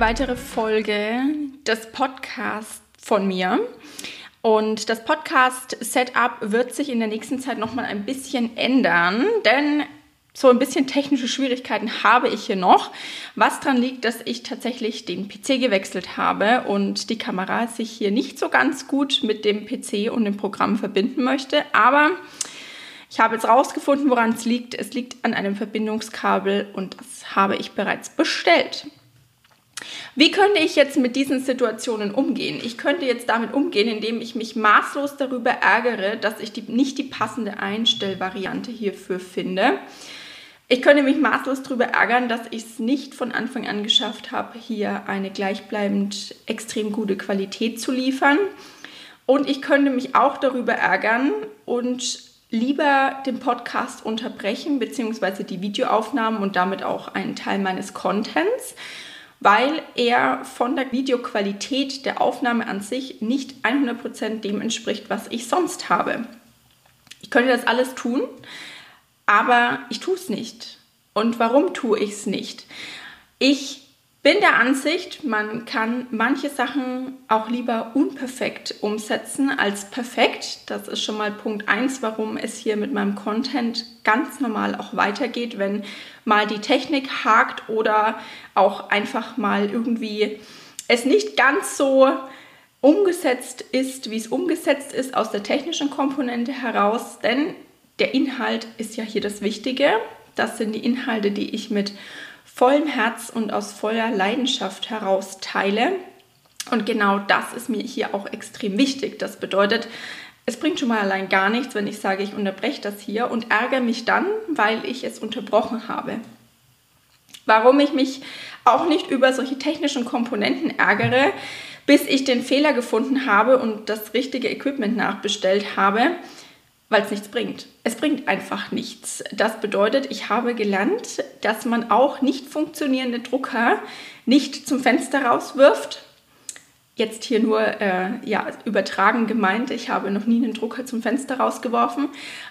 weitere Folge des Podcasts von mir. Und das Podcast-Setup wird sich in der nächsten Zeit nochmal ein bisschen ändern, denn so ein bisschen technische Schwierigkeiten habe ich hier noch, was daran liegt, dass ich tatsächlich den PC gewechselt habe und die Kamera sich hier nicht so ganz gut mit dem PC und dem Programm verbinden möchte. Aber ich habe jetzt rausgefunden, woran es liegt. Es liegt an einem Verbindungskabel und das habe ich bereits bestellt. Wie könnte ich jetzt mit diesen Situationen umgehen? Ich könnte jetzt damit umgehen, indem ich mich maßlos darüber ärgere, dass ich die, nicht die passende Einstellvariante hierfür finde. Ich könnte mich maßlos darüber ärgern, dass ich es nicht von Anfang an geschafft habe, hier eine gleichbleibend extrem gute Qualität zu liefern. Und ich könnte mich auch darüber ärgern und lieber den Podcast unterbrechen, beziehungsweise die Videoaufnahmen und damit auch einen Teil meines Contents, weil er von der Videoqualität der Aufnahme an sich nicht 100% dem entspricht, was ich sonst habe. Ich könnte das alles tun, aber ich tue es nicht. Und warum tue ich es nicht? Ich bin der Ansicht, man kann manche Sachen auch lieber unperfekt umsetzen als perfekt. Das ist schon mal Punkt 1, warum es hier mit meinem Content ganz normal auch weitergeht, wenn mal die Technik hakt oder auch einfach mal irgendwie es nicht ganz so umgesetzt ist, wie es umgesetzt ist aus der technischen Komponente heraus. Denn der Inhalt ist ja hier das Wichtige. Das sind die Inhalte, die ich mit vollem Herz und aus voller Leidenschaft heraus teile. Und genau das ist mir hier auch extrem wichtig. Das bedeutet, es bringt schon mal allein gar nichts, wenn ich sage, ich unterbreche das hier und ärgere mich dann, weil ich es unterbrochen habe. Warum ich mich auch nicht über solche technischen Komponenten ärgere, bis ich den Fehler gefunden habe und das richtige Equipment nachbestellt habe, weil es nichts bringt. Es bringt einfach nichts. Das bedeutet, ich habe gelernt, dass man auch nicht funktionierende Drucker nicht zum Fenster rauswirft. Jetzt hier nur äh, ja, übertragen gemeint, ich habe noch nie einen Drucker zum Fenster rausgeworfen.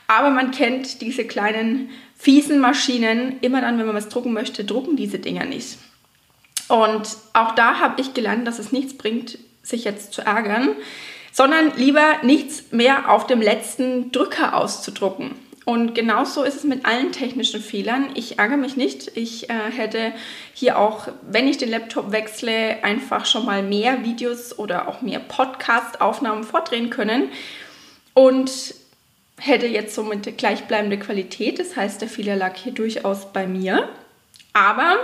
Aber man kennt diese kleinen fiesen Maschinen. Immer dann, wenn man was drucken möchte, drucken diese Dinger nicht. Und auch da habe ich gelernt, dass es nichts bringt, sich jetzt zu ärgern sondern lieber nichts mehr auf dem letzten Drücker auszudrucken. Und genauso ist es mit allen technischen Fehlern. Ich ärgere mich nicht. Ich äh, hätte hier auch, wenn ich den Laptop wechsle, einfach schon mal mehr Videos oder auch mehr Podcast-Aufnahmen vordrehen können. Und hätte jetzt somit gleichbleibende Qualität. Das heißt, der Fehler lag hier durchaus bei mir. Aber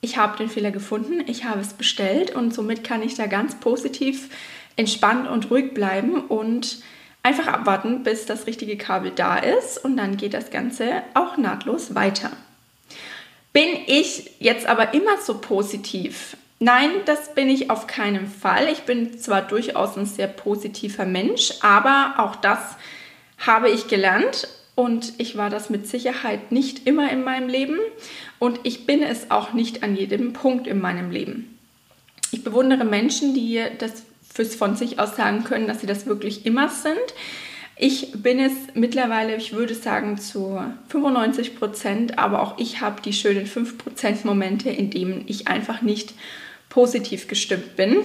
ich habe den Fehler gefunden, ich habe es bestellt und somit kann ich da ganz positiv entspannt und ruhig bleiben und einfach abwarten, bis das richtige Kabel da ist und dann geht das Ganze auch nahtlos weiter. Bin ich jetzt aber immer so positiv? Nein, das bin ich auf keinen Fall. Ich bin zwar durchaus ein sehr positiver Mensch, aber auch das habe ich gelernt und ich war das mit Sicherheit nicht immer in meinem Leben und ich bin es auch nicht an jedem Punkt in meinem Leben. Ich bewundere Menschen, die das fürs von sich aus sagen können, dass sie das wirklich immer sind. Ich bin es mittlerweile, ich würde sagen, zu 95 Prozent, aber auch ich habe die schönen 5 Prozent Momente, in denen ich einfach nicht positiv gestimmt bin.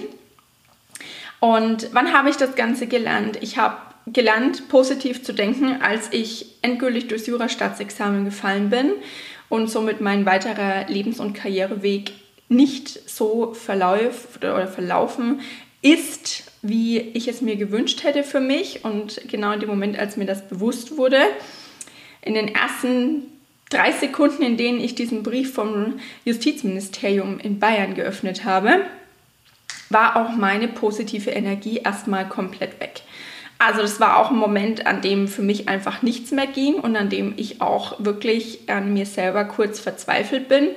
Und wann habe ich das Ganze gelernt? Ich habe gelernt, positiv zu denken, als ich endgültig durchs Jurastaatsexamen gefallen bin und somit mein weiterer Lebens- und Karriereweg nicht so verläuft oder verlaufen ist, wie ich es mir gewünscht hätte für mich. Und genau in dem Moment, als mir das bewusst wurde, in den ersten drei Sekunden, in denen ich diesen Brief vom Justizministerium in Bayern geöffnet habe, war auch meine positive Energie erstmal komplett weg. Also das war auch ein Moment, an dem für mich einfach nichts mehr ging und an dem ich auch wirklich an mir selber kurz verzweifelt bin,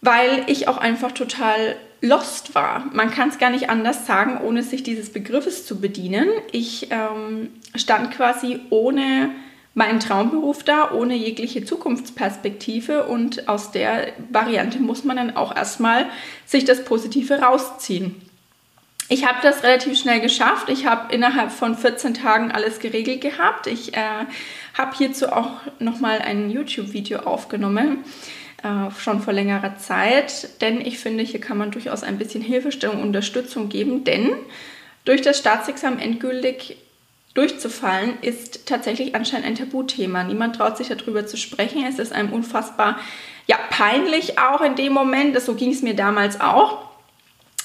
weil ich auch einfach total lost war. Man kann es gar nicht anders sagen, ohne sich dieses Begriffes zu bedienen. Ich ähm, stand quasi ohne meinen Traumberuf da, ohne jegliche Zukunftsperspektive und aus der Variante muss man dann auch erstmal sich das Positive rausziehen. Ich habe das relativ schnell geschafft. Ich habe innerhalb von 14 Tagen alles geregelt gehabt. Ich äh, habe hierzu auch nochmal ein YouTube-Video aufgenommen äh, schon vor längerer Zeit, denn ich finde, hier kann man durchaus ein bisschen Hilfestellung, Unterstützung geben, denn durch das Staatsexamen endgültig durchzufallen, ist tatsächlich anscheinend ein Tabuthema. Niemand traut sich darüber zu sprechen. Es ist einem unfassbar ja, peinlich auch in dem Moment. So ging es mir damals auch.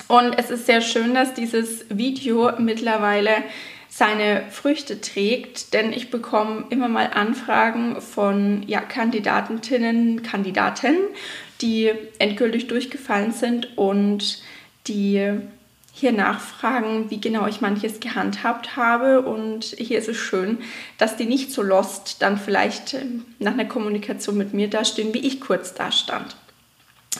Und es ist sehr schön, dass dieses Video mittlerweile seine Früchte trägt, denn ich bekomme immer mal Anfragen von ja, Kandidatinnen, Kandidaten, die endgültig durchgefallen sind und die hier nachfragen, wie genau ich manches gehandhabt habe. Und hier ist es schön, dass die nicht so lost dann vielleicht ähm, nach einer Kommunikation mit mir dastehen, wie ich kurz da stand.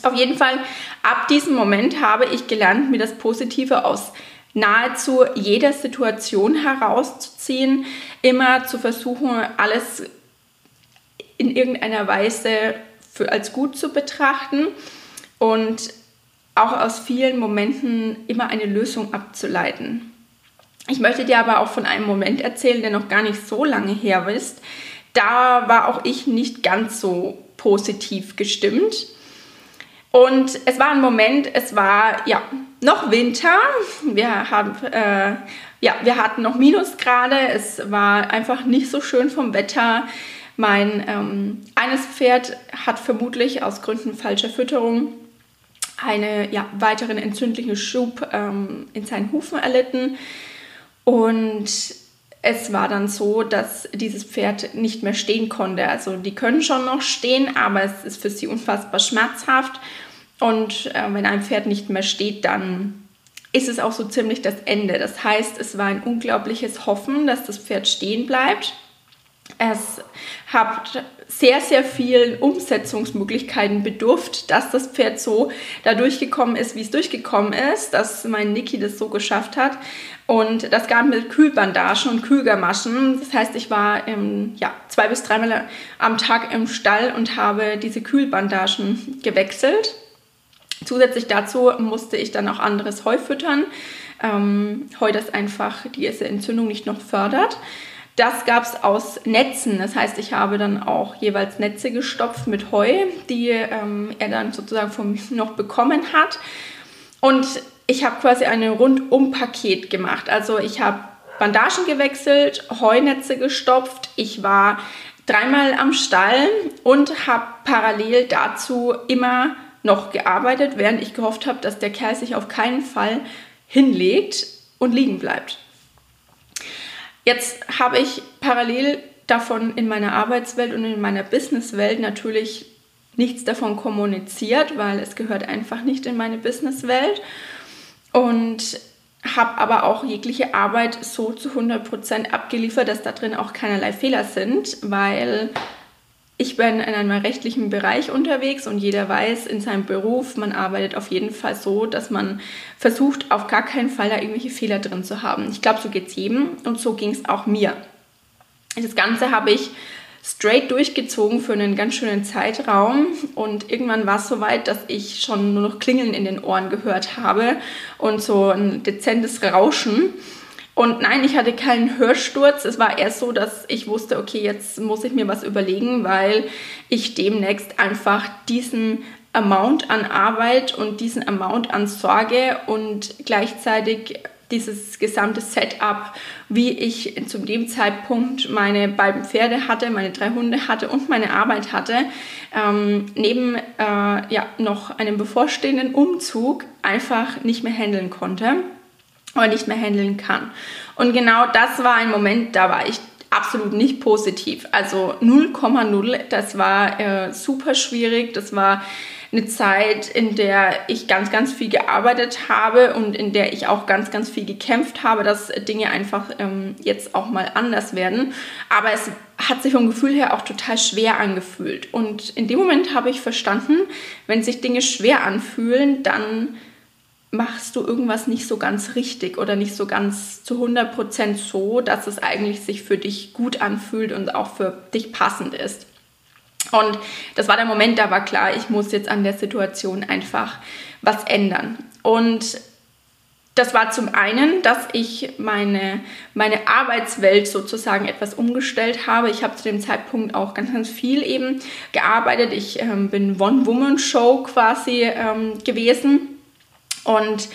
Auf jeden Fall, ab diesem Moment habe ich gelernt, mir das Positive aus nahezu jeder Situation herauszuziehen, immer zu versuchen, alles in irgendeiner Weise für, als gut zu betrachten und auch aus vielen Momenten immer eine Lösung abzuleiten. Ich möchte dir aber auch von einem Moment erzählen, der noch gar nicht so lange her ist. Da war auch ich nicht ganz so positiv gestimmt. Und es war ein Moment, es war ja noch Winter. Wir, haben, äh, ja, wir hatten noch Minusgrade. Es war einfach nicht so schön vom Wetter. Mein ähm, eines Pferd hat vermutlich aus Gründen falscher Fütterung einen ja, weiteren entzündlichen Schub ähm, in seinen Hufen erlitten. Und es war dann so, dass dieses Pferd nicht mehr stehen konnte. Also die können schon noch stehen, aber es ist für sie unfassbar schmerzhaft. Und äh, wenn ein Pferd nicht mehr steht, dann ist es auch so ziemlich das Ende. Das heißt, es war ein unglaubliches Hoffen, dass das Pferd stehen bleibt. Es hat sehr, sehr viel Umsetzungsmöglichkeiten bedurft, dass das Pferd so da durchgekommen ist, wie es durchgekommen ist, dass mein Niki das so geschafft hat. Und das gab mit Kühlbandagen und Kühlgamaschen. Das heißt, ich war ähm, ja, zwei bis dreimal am Tag im Stall und habe diese Kühlbandagen gewechselt. Zusätzlich dazu musste ich dann auch anderes Heu füttern. Ähm, Heu, das einfach diese Entzündung nicht noch fördert. Das gab es aus Netzen. Das heißt, ich habe dann auch jeweils Netze gestopft mit Heu, die ähm, er dann sozusagen von mir noch bekommen hat. Und ich habe quasi ein Rundum-Paket gemacht. Also ich habe Bandagen gewechselt, Heunetze gestopft. Ich war dreimal am Stall und habe parallel dazu immer noch gearbeitet, während ich gehofft habe, dass der Kerl sich auf keinen Fall hinlegt und liegen bleibt. Jetzt habe ich parallel davon in meiner Arbeitswelt und in meiner Businesswelt natürlich nichts davon kommuniziert, weil es gehört einfach nicht in meine Businesswelt. Und habe aber auch jegliche Arbeit so zu 100% abgeliefert, dass da drin auch keinerlei Fehler sind, weil ich bin in einem rechtlichen Bereich unterwegs und jeder weiß in seinem Beruf, man arbeitet auf jeden Fall so, dass man versucht, auf gar keinen Fall da irgendwelche Fehler drin zu haben. Ich glaube, so geht es jedem und so ging es auch mir. Das Ganze habe ich straight durchgezogen für einen ganz schönen Zeitraum und irgendwann war es so weit, dass ich schon nur noch Klingeln in den Ohren gehört habe und so ein dezentes Rauschen. Und nein, ich hatte keinen Hörsturz. Es war erst so, dass ich wusste, okay, jetzt muss ich mir was überlegen, weil ich demnächst einfach diesen Amount an Arbeit und diesen Amount an Sorge und gleichzeitig dieses gesamte Setup, wie ich zu dem Zeitpunkt meine beiden Pferde hatte, meine drei Hunde hatte und meine Arbeit hatte, ähm, neben äh, ja, noch einem bevorstehenden Umzug einfach nicht mehr handeln konnte oder nicht mehr handeln kann. Und genau das war ein Moment, da war ich absolut nicht positiv. Also 0,0, das war äh, super schwierig. Das war eine Zeit, in der ich ganz, ganz viel gearbeitet habe und in der ich auch ganz, ganz viel gekämpft habe, dass Dinge einfach ähm, jetzt auch mal anders werden. Aber es hat sich vom Gefühl her auch total schwer angefühlt. Und in dem Moment habe ich verstanden, wenn sich Dinge schwer anfühlen, dann machst du irgendwas nicht so ganz richtig oder nicht so ganz zu 100% so, dass es eigentlich sich für dich gut anfühlt und auch für dich passend ist. Und das war der Moment, da war klar, ich muss jetzt an der Situation einfach was ändern. Und das war zum einen, dass ich meine, meine Arbeitswelt sozusagen etwas umgestellt habe. Ich habe zu dem Zeitpunkt auch ganz, ganz viel eben gearbeitet. Ich ähm, bin One-Woman-Show quasi ähm, gewesen und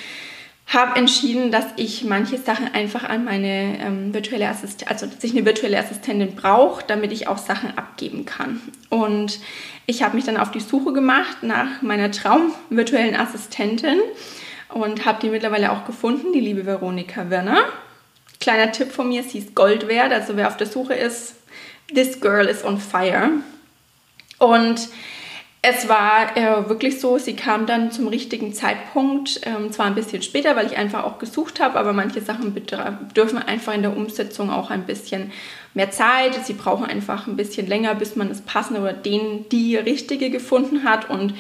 habe entschieden, dass ich manche Sachen einfach an meine ähm, virtuelle Assistentin, also dass ich eine virtuelle Assistentin brauche, damit ich auch Sachen abgeben kann. Und ich habe mich dann auf die Suche gemacht nach meiner Traum-virtuellen Assistentin und habe die mittlerweile auch gefunden, die liebe Veronika Werner. Kleiner Tipp von mir, sie ist Gold wert, also wer auf der Suche ist, this girl is on fire. Und es war äh, wirklich so, sie kam dann zum richtigen Zeitpunkt, ähm, zwar ein bisschen später, weil ich einfach auch gesucht habe, aber manche Sachen dürfen einfach in der Umsetzung auch ein bisschen mehr Zeit. Sie brauchen einfach ein bisschen länger, bis man das passende oder den, die richtige gefunden hat. Und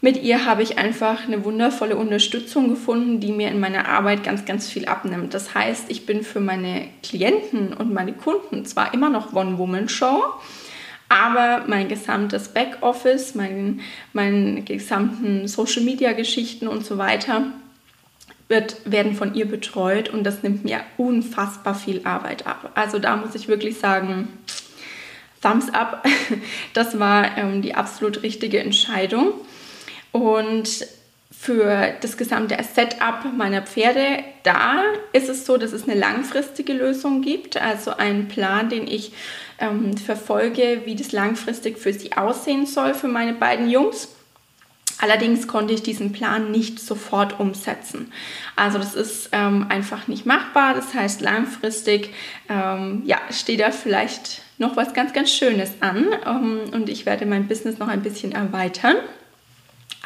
mit ihr habe ich einfach eine wundervolle Unterstützung gefunden, die mir in meiner Arbeit ganz, ganz viel abnimmt. Das heißt, ich bin für meine Klienten und meine Kunden zwar immer noch One-Woman-Show, aber mein gesamtes Backoffice, mein, meine gesamten Social-Media-Geschichten und so weiter wird, werden von ihr betreut und das nimmt mir unfassbar viel Arbeit ab. Also da muss ich wirklich sagen, Thumbs up, das war ähm, die absolut richtige Entscheidung. Und für das gesamte Setup meiner Pferde, da ist es so, dass es eine langfristige Lösung gibt, also einen Plan, den ich ähm, verfolge, wie das langfristig für sie aussehen soll für meine beiden Jungs. Allerdings konnte ich diesen Plan nicht sofort umsetzen. Also das ist ähm, einfach nicht machbar. Das heißt, langfristig ähm, ja, steht da vielleicht noch was ganz, ganz Schönes an ähm, und ich werde mein Business noch ein bisschen erweitern.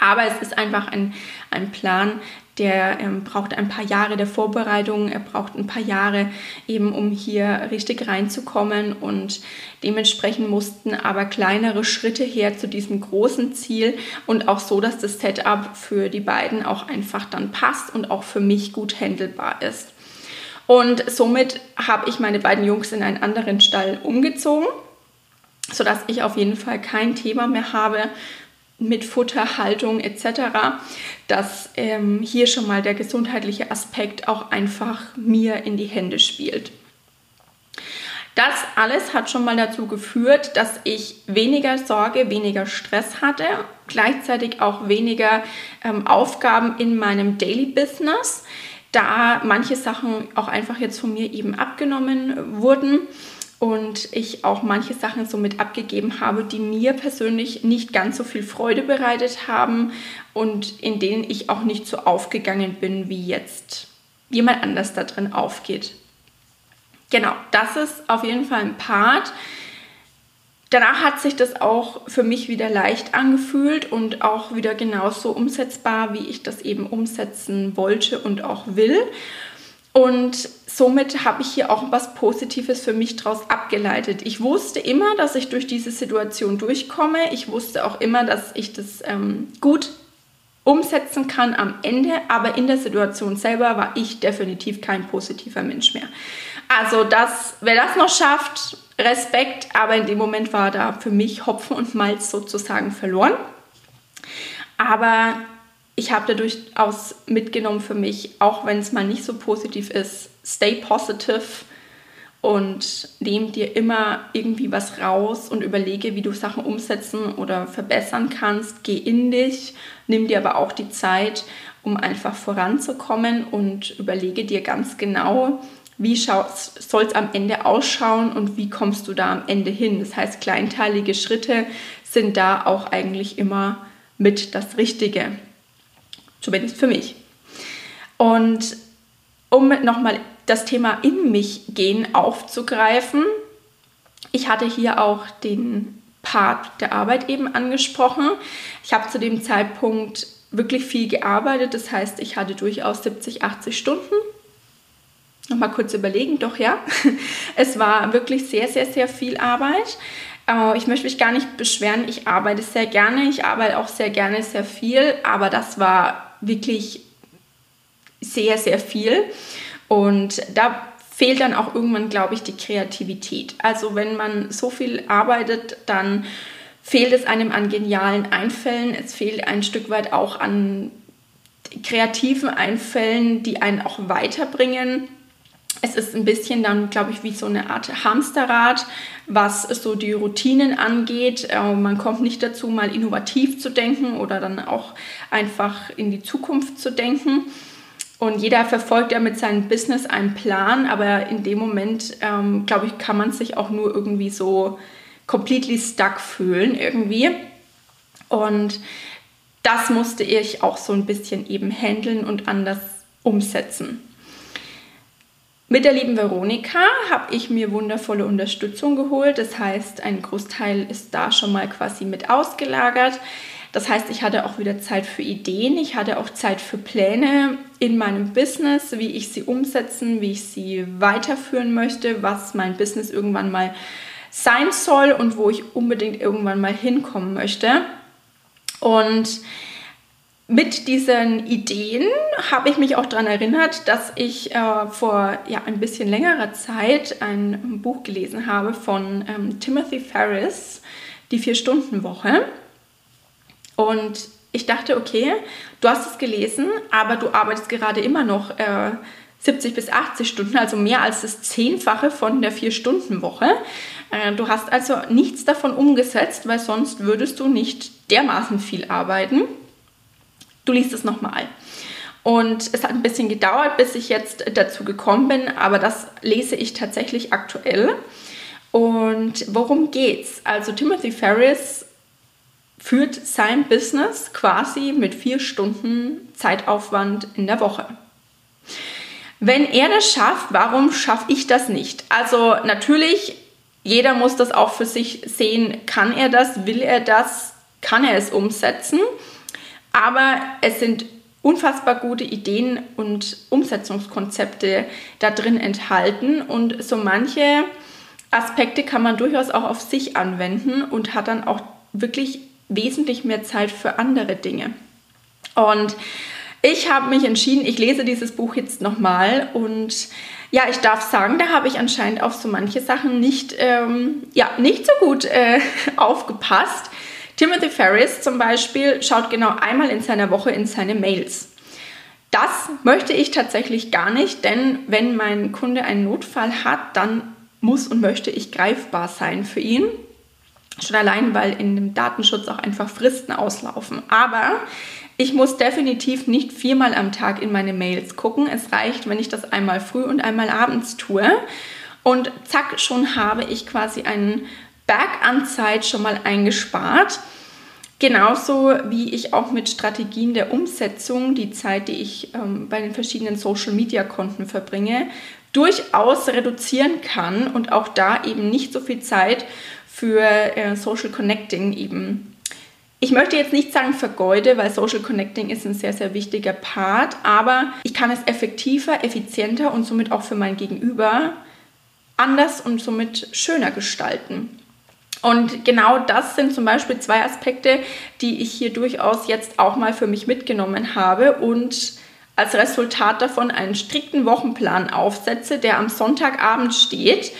Aber es ist einfach ein, ein Plan, der ähm, braucht ein paar Jahre der Vorbereitung, er braucht ein paar Jahre eben, um hier richtig reinzukommen. Und dementsprechend mussten aber kleinere Schritte her zu diesem großen Ziel. Und auch so, dass das Setup für die beiden auch einfach dann passt und auch für mich gut handelbar ist. Und somit habe ich meine beiden Jungs in einen anderen Stall umgezogen, sodass ich auf jeden Fall kein Thema mehr habe, mit Futterhaltung etc., dass ähm, hier schon mal der gesundheitliche Aspekt auch einfach mir in die Hände spielt. Das alles hat schon mal dazu geführt, dass ich weniger Sorge, weniger Stress hatte, gleichzeitig auch weniger ähm, Aufgaben in meinem Daily Business, da manche Sachen auch einfach jetzt von mir eben abgenommen wurden und ich auch manche Sachen so mit abgegeben habe, die mir persönlich nicht ganz so viel Freude bereitet haben und in denen ich auch nicht so aufgegangen bin, wie jetzt jemand anders da drin aufgeht. Genau, das ist auf jeden Fall ein Part. Danach hat sich das auch für mich wieder leicht angefühlt und auch wieder genauso umsetzbar, wie ich das eben umsetzen wollte und auch will. Und somit habe ich hier auch was Positives für mich daraus abgeleitet. Ich wusste immer, dass ich durch diese Situation durchkomme. Ich wusste auch immer, dass ich das ähm, gut umsetzen kann am Ende, aber in der Situation selber war ich definitiv kein positiver Mensch mehr. Also das, wer das noch schafft, Respekt, aber in dem Moment war da für mich Hopfen und Malz sozusagen verloren. Aber ich habe da durchaus mitgenommen für mich, auch wenn es mal nicht so positiv ist, stay positive und nehm dir immer irgendwie was raus und überlege, wie du Sachen umsetzen oder verbessern kannst. Geh in dich, nimm dir aber auch die Zeit, um einfach voranzukommen und überlege dir ganz genau, wie soll es am Ende ausschauen und wie kommst du da am Ende hin. Das heißt, kleinteilige Schritte sind da auch eigentlich immer mit das Richtige. Zumindest für mich. Und um nochmal das Thema in mich gehen aufzugreifen, ich hatte hier auch den Part der Arbeit eben angesprochen. Ich habe zu dem Zeitpunkt wirklich viel gearbeitet, das heißt, ich hatte durchaus 70, 80 Stunden. Nochmal kurz überlegen, doch ja, es war wirklich sehr, sehr, sehr viel Arbeit. Äh, ich möchte mich gar nicht beschweren, ich arbeite sehr gerne, ich arbeite auch sehr gerne sehr viel, aber das war wirklich sehr, sehr viel. Und da fehlt dann auch irgendwann, glaube ich, die Kreativität. Also wenn man so viel arbeitet, dann fehlt es einem an genialen Einfällen. Es fehlt ein Stück weit auch an kreativen Einfällen, die einen auch weiterbringen. Es ist ein bisschen dann, glaube ich, wie so eine Art Hamsterrad, was so die Routinen angeht. Äh, man kommt nicht dazu, mal innovativ zu denken oder dann auch einfach in die Zukunft zu denken. Und jeder verfolgt ja mit seinem Business einen Plan, aber in dem Moment, ähm, glaube ich, kann man sich auch nur irgendwie so completely stuck fühlen irgendwie. Und das musste ich auch so ein bisschen eben handeln und anders umsetzen. Mit der lieben Veronika habe ich mir wundervolle Unterstützung geholt. Das heißt, ein Großteil ist da schon mal quasi mit ausgelagert. Das heißt, ich hatte auch wieder Zeit für Ideen, ich hatte auch Zeit für Pläne in meinem Business, wie ich sie umsetzen, wie ich sie weiterführen möchte, was mein Business irgendwann mal sein soll und wo ich unbedingt irgendwann mal hinkommen möchte. Und mit diesen Ideen habe ich mich auch daran erinnert, dass ich äh, vor ja, ein bisschen längerer Zeit ein Buch gelesen habe von ähm, Timothy Ferris, Die Vier-Stunden-Woche. Und ich dachte, okay, du hast es gelesen, aber du arbeitest gerade immer noch äh, 70 bis 80 Stunden, also mehr als das Zehnfache von der Vier-Stunden-Woche. Äh, du hast also nichts davon umgesetzt, weil sonst würdest du nicht dermaßen viel arbeiten du liest es nochmal. Und es hat ein bisschen gedauert, bis ich jetzt dazu gekommen bin, aber das lese ich tatsächlich aktuell. Und worum geht's? Also Timothy Ferris führt sein Business quasi mit vier Stunden Zeitaufwand in der Woche. Wenn er das schafft, warum schaffe ich das nicht? Also natürlich, jeder muss das auch für sich sehen. Kann er das? Will er das? Kann er es umsetzen? Aber es sind unfassbar gute Ideen und Umsetzungskonzepte da drin enthalten und so manche Aspekte kann man durchaus auch auf sich anwenden und hat dann auch wirklich wesentlich mehr Zeit für andere Dinge. Und ich habe mich entschieden, ich lese dieses Buch jetzt nochmal und ja, ich darf sagen, da habe ich anscheinend auf so manche Sachen nicht, ähm, ja, nicht so gut äh, aufgepasst. Timothy Ferris zum Beispiel schaut genau einmal in seiner Woche in seine Mails. Das möchte ich tatsächlich gar nicht, denn wenn mein Kunde einen Notfall hat, dann muss und möchte ich greifbar sein für ihn. Schon allein, weil in dem Datenschutz auch einfach Fristen auslaufen. Aber ich muss definitiv nicht viermal am Tag in meine Mails gucken. Es reicht, wenn ich das einmal früh und einmal abends tue. Und zack, schon habe ich quasi einen Berg an Zeit schon mal eingespart. Genauso wie ich auch mit Strategien der Umsetzung die Zeit, die ich ähm, bei den verschiedenen Social-Media-Konten verbringe, durchaus reduzieren kann und auch da eben nicht so viel Zeit für äh, Social Connecting eben. Ich möchte jetzt nicht sagen vergeude, weil Social Connecting ist ein sehr, sehr wichtiger Part, aber ich kann es effektiver, effizienter und somit auch für mein Gegenüber anders und somit schöner gestalten. Und genau das sind zum Beispiel zwei Aspekte, die ich hier durchaus jetzt auch mal für mich mitgenommen habe und als Resultat davon einen strikten Wochenplan aufsetze, der am Sonntagabend steht.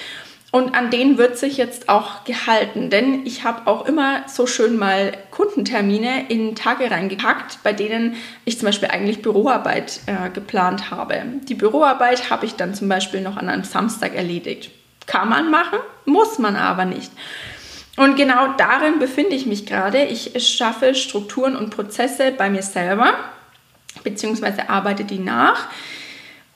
Und an den wird sich jetzt auch gehalten, denn ich habe auch immer so schön mal Kundentermine in Tage reingepackt, bei denen ich zum Beispiel eigentlich Büroarbeit äh, geplant habe. Die Büroarbeit habe ich dann zum Beispiel noch an einem Samstag erledigt. Kann man machen, muss man aber nicht. Und genau darin befinde ich mich gerade. Ich schaffe Strukturen und Prozesse bei mir selber, beziehungsweise arbeite die nach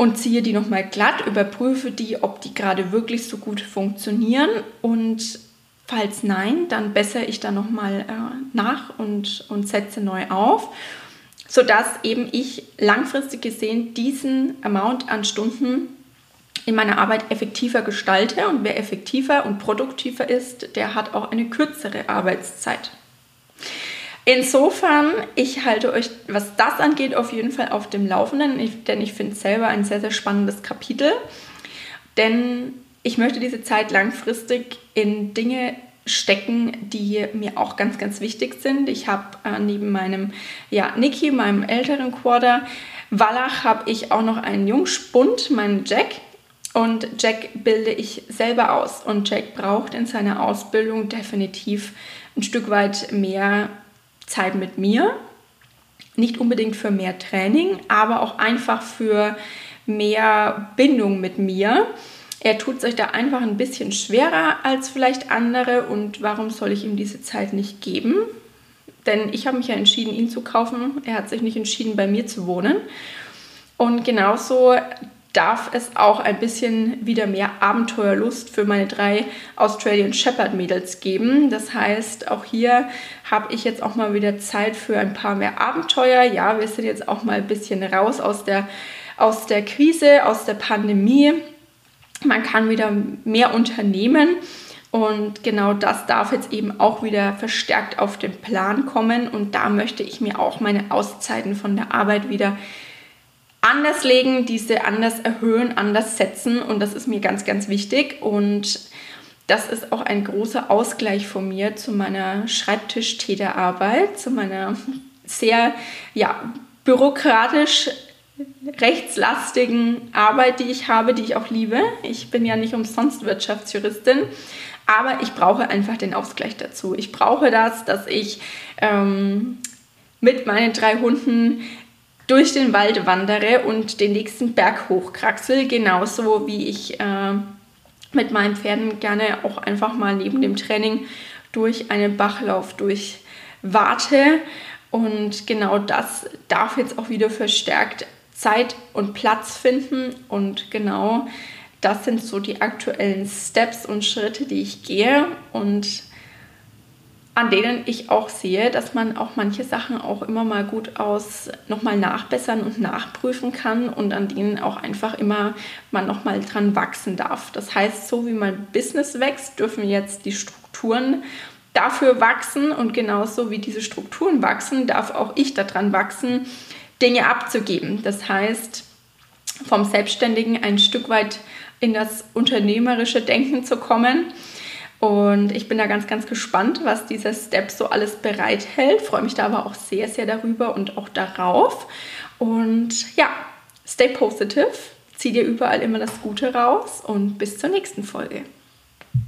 und ziehe die nochmal glatt, überprüfe die, ob die gerade wirklich so gut funktionieren und falls nein, dann bessere ich da nochmal äh, nach und, und setze neu auf, sodass eben ich langfristig gesehen diesen Amount an Stunden in meiner Arbeit effektiver gestalte. Und wer effektiver und produktiver ist, der hat auch eine kürzere Arbeitszeit. Insofern, ich halte euch, was das angeht, auf jeden Fall auf dem Laufenden, ich, denn ich finde es selber ein sehr, sehr spannendes Kapitel. Denn ich möchte diese Zeit langfristig in Dinge stecken, die mir auch ganz, ganz wichtig sind. Ich habe äh, neben meinem ja, Niki, meinem älteren Quarter, Wallach, habe ich auch noch einen Jungspund, meinen Jack. Und Jack bilde ich selber aus. Und Jack braucht in seiner Ausbildung definitiv ein Stück weit mehr Zeit mit mir. Nicht unbedingt für mehr Training, aber auch einfach für mehr Bindung mit mir. Er tut sich da einfach ein bisschen schwerer als vielleicht andere und warum soll ich ihm diese Zeit nicht geben? Denn ich habe mich ja entschieden, ihn zu kaufen. Er hat sich nicht entschieden, bei mir zu wohnen. Und genauso darf es auch ein bisschen wieder mehr Abenteuerlust für meine drei Australian Shepherd Mädels geben. Das heißt, auch hier habe ich jetzt auch mal wieder Zeit für ein paar mehr Abenteuer. Ja, wir sind jetzt auch mal ein bisschen raus aus der, aus der Krise, aus der Pandemie. Man kann wieder mehr unternehmen. Und genau das darf jetzt eben auch wieder verstärkt auf den Plan kommen. Und da möchte ich mir auch meine Auszeiten von der Arbeit wieder anders legen, diese anders erhöhen, anders setzen. Und das ist mir ganz, ganz wichtig. Und das ist auch ein großer Ausgleich von mir zu meiner Schreibtischtäterarbeit, zu meiner sehr ja, bürokratisch rechtslastigen Arbeit, die ich habe, die ich auch liebe. Ich bin ja nicht umsonst Wirtschaftsjuristin, aber ich brauche einfach den Ausgleich dazu. Ich brauche das, dass ich ähm, mit meinen drei Hunden durch den Wald wandere und den nächsten Berg hochkraxel, genauso wie ich äh, mit meinen Pferden gerne auch einfach mal neben dem Training durch einen Bachlauf durchwarte. Und genau das darf jetzt auch wieder verstärkt Zeit und Platz finden. Und genau das sind so die aktuellen Steps und Schritte, die ich gehe. Und an denen ich auch sehe, dass man auch manche Sachen auch immer mal gut aus nochmal nachbessern und nachprüfen kann und an denen auch einfach immer man nochmal dran wachsen darf. Das heißt, so wie mein Business wächst, dürfen jetzt die Strukturen dafür wachsen und genauso wie diese Strukturen wachsen, darf auch ich daran wachsen, Dinge abzugeben. Das heißt, vom Selbstständigen ein Stück weit in das unternehmerische Denken zu kommen und ich bin da ganz, ganz gespannt, was dieser Step so alles bereithält. Freue mich da aber auch sehr, sehr darüber und auch darauf. Und ja, stay positive, zieh dir überall immer das Gute raus und bis zur nächsten Folge.